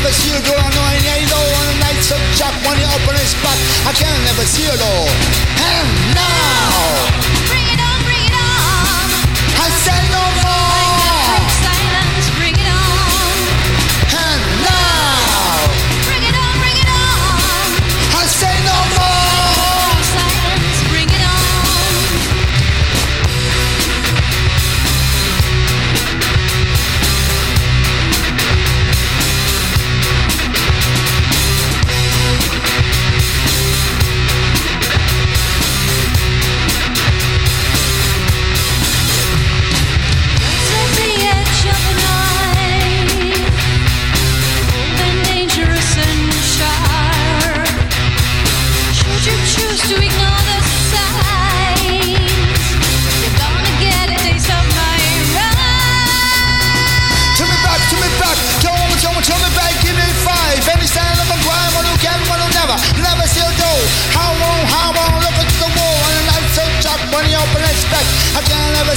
never see you, girl. I know I ain't low on the nights of Jack when you open his. I can never see you, though.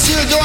still do.